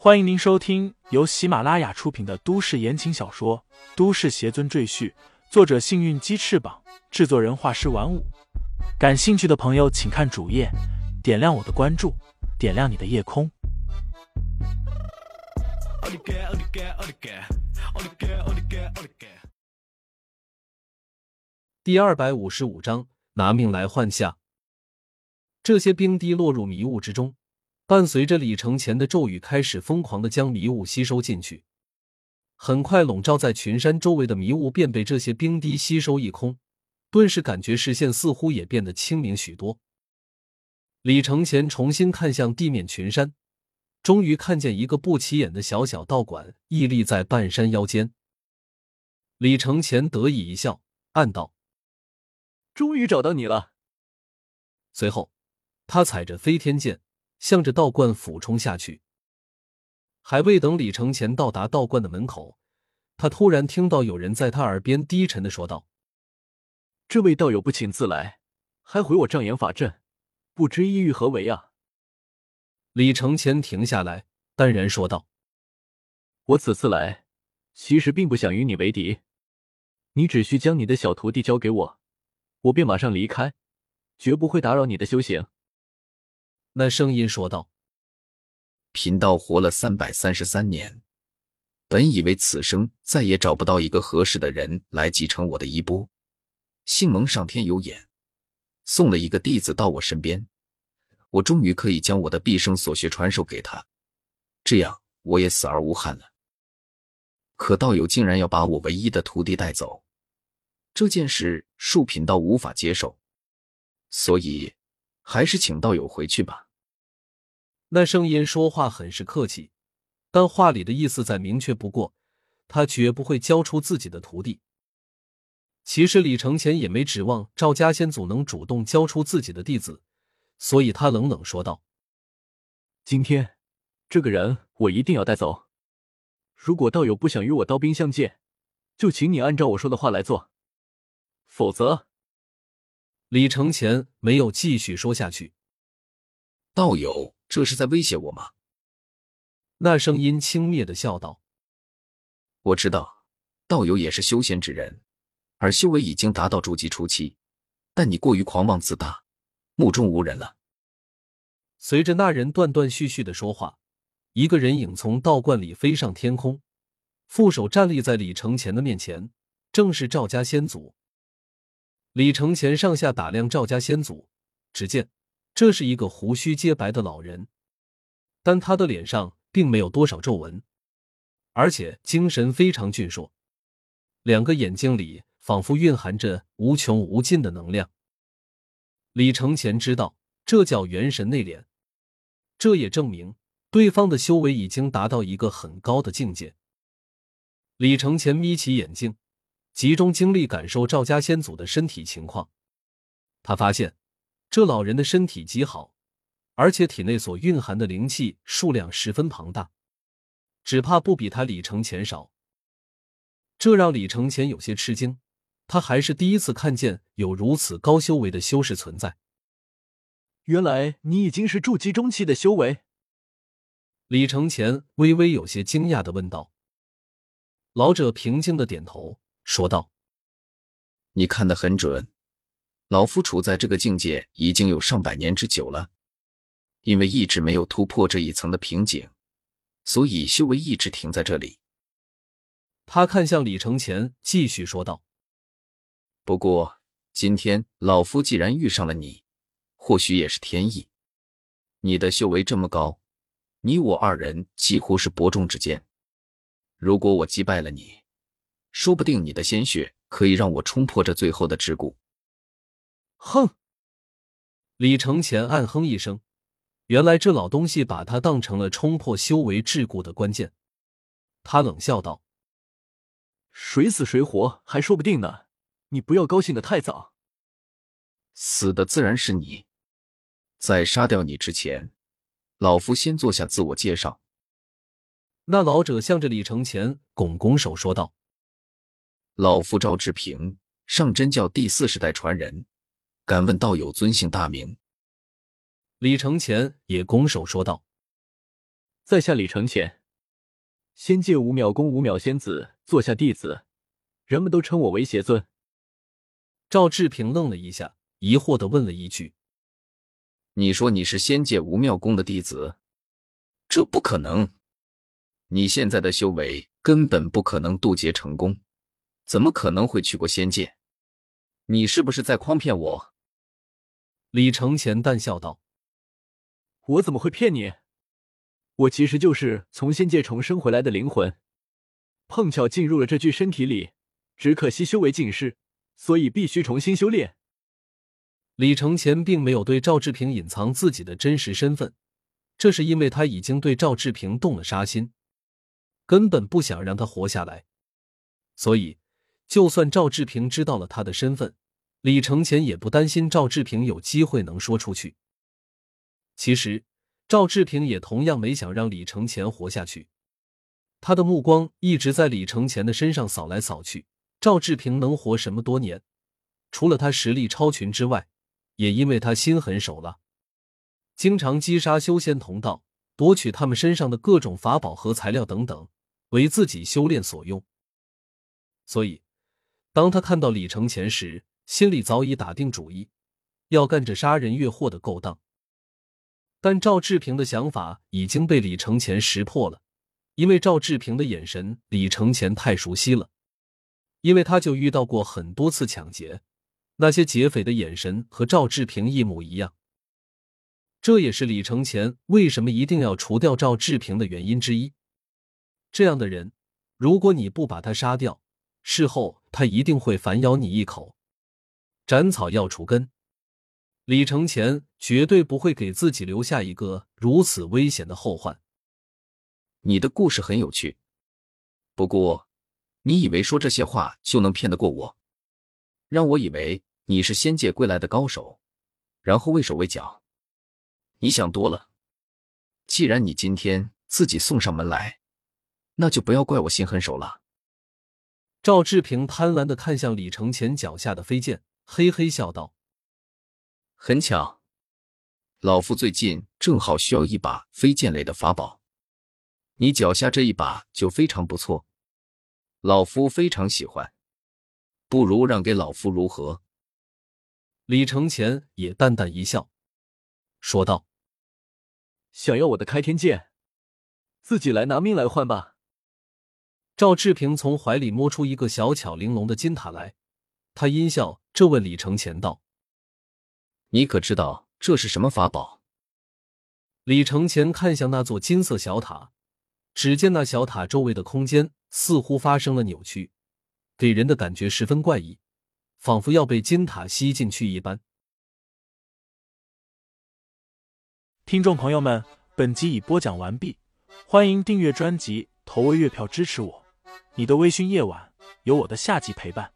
欢迎您收听由喜马拉雅出品的都市言情小说《都市邪尊赘婿》，作者：幸运鸡翅膀，制作人：画师玩五。感兴趣的朋友，请看主页，点亮我的关注，点亮你的夜空。第二百五十五章，拿命来换下。这些冰滴落入迷雾之中，伴随着李承前的咒语，开始疯狂的将迷雾吸收进去。很快，笼罩在群山周围的迷雾便被这些冰滴吸收一空，顿时感觉视线似乎也变得清明许多。李承前重新看向地面群山，终于看见一个不起眼的小小道馆屹立在半山腰间。李承前得意一笑，暗道：“终于找到你了。”随后。他踩着飞天剑，向着道观俯冲下去。还未等李承前到达道观的门口，他突然听到有人在他耳边低沉的说道：“这位道友不请自来，还毁我障眼法阵，不知意欲何为啊？”李承前停下来，淡然说道：“我此次来，其实并不想与你为敌。你只需将你的小徒弟交给我，我便马上离开，绝不会打扰你的修行。”那声音说道：“贫道活了三百三十三年，本以为此生再也找不到一个合适的人来继承我的衣钵，幸蒙上天有眼，送了一个弟子到我身边，我终于可以将我的毕生所学传授给他，这样我也死而无憾了。可道友竟然要把我唯一的徒弟带走，这件事恕贫道无法接受，所以还是请道友回去吧。”那声音说话很是客气，但话里的意思再明确不过，他绝不会交出自己的徒弟。其实李承前也没指望赵家先祖能主动交出自己的弟子，所以他冷冷说道：“今天这个人我一定要带走。如果道友不想与我刀兵相见，就请你按照我说的话来做，否则……”李承前没有继续说下去。道友。这是在威胁我吗？那声音轻蔑的笑道：“我知道，道友也是修仙之人，而修为已经达到筑基初期，但你过于狂妄自大，目中无人了。”随着那人断断续续的说话，一个人影从道观里飞上天空，负手站立在李承前的面前，正是赵家先祖。李承前上下打量赵家先祖，只见。这是一个胡须皆白的老人，但他的脸上并没有多少皱纹，而且精神非常俊硕，两个眼睛里仿佛蕴含着无穷无尽的能量。李承前知道这叫元神内敛，这也证明对方的修为已经达到一个很高的境界。李承前眯起眼睛，集中精力感受赵家先祖的身体情况，他发现。这老人的身体极好，而且体内所蕴含的灵气数量十分庞大，只怕不比他李承前少。这让李承前有些吃惊，他还是第一次看见有如此高修为的修士存在。原来你已经是筑基中期的修为。李承前微微有些惊讶的问道。老者平静的点头说道：“你看得很准。”老夫处在这个境界已经有上百年之久了，因为一直没有突破这一层的瓶颈，所以修为一直停在这里。他看向李承前，继续说道：“不过今天老夫既然遇上了你，或许也是天意。你的修为这么高，你我二人几乎是伯仲之间。如果我击败了你，说不定你的鲜血可以让我冲破这最后的桎梏。”哼！李承前暗哼一声，原来这老东西把他当成了冲破修为桎梏的关键。他冷笑道：“谁死谁活还说不定呢，你不要高兴的太早。死的自然是你。在杀掉你之前，老夫先做下自我介绍。”那老者向着李承前拱拱手说道：“老夫赵志平，上真教第四世代传人。”敢问道友尊姓大名？李承前也拱手说道：“在下李承前，仙界五秒宫五秒仙子座下弟子，人们都称我为邪尊。赵志平愣了一下，疑惑的问了一句：“你说你是仙界无妙宫的弟子？这不可能！你现在的修为根本不可能渡劫成功，怎么可能会去过仙界？你是不是在诓骗我？”李承前淡笑道：“我怎么会骗你？我其实就是从仙界重生回来的灵魂，碰巧进入了这具身体里，只可惜修为尽失。”所以必须重新修炼。李承前并没有对赵志平隐藏自己的真实身份，这是因为他已经对赵志平动了杀心，根本不想让他活下来。所以，就算赵志平知道了他的身份，李承前也不担心赵志平有机会能说出去。其实，赵志平也同样没想让李承前活下去，他的目光一直在李承前的身上扫来扫去。赵志平能活什么多年？除了他实力超群之外，也因为他心狠手辣，经常击杀修仙同道，夺取他们身上的各种法宝和材料等等，为自己修炼所用。所以，当他看到李承前时，心里早已打定主意，要干这杀人越货的勾当。但赵志平的想法已经被李承前识破了，因为赵志平的眼神，李承前太熟悉了。因为他就遇到过很多次抢劫，那些劫匪的眼神和赵志平一模一样。这也是李承前为什么一定要除掉赵志平的原因之一。这样的人，如果你不把他杀掉，事后他一定会反咬你一口。斩草要除根，李承前绝对不会给自己留下一个如此危险的后患。你的故事很有趣，不过。你以为说这些话就能骗得过我？让我以为你是仙界归来的高手，然后畏手畏脚？你想多了。既然你今天自己送上门来，那就不要怪我心狠手辣。赵志平贪婪的看向李承前脚下的飞剑，嘿嘿笑道：“很巧，老夫最近正好需要一把飞剑类的法宝，你脚下这一把就非常不错。”老夫非常喜欢，不如让给老夫如何？李承前也淡淡一笑，说道：“想要我的开天剑，自己来拿命来换吧。”赵志平从怀里摸出一个小巧玲珑的金塔来，他阴笑着问李承前道：“你可知道这是什么法宝？”李承前看向那座金色小塔。只见那小塔周围的空间似乎发生了扭曲，给人的感觉十分怪异，仿佛要被金塔吸进去一般。听众朋友们，本集已播讲完毕，欢迎订阅专辑，投喂月票支持我。你的微醺夜晚，有我的夏季陪伴。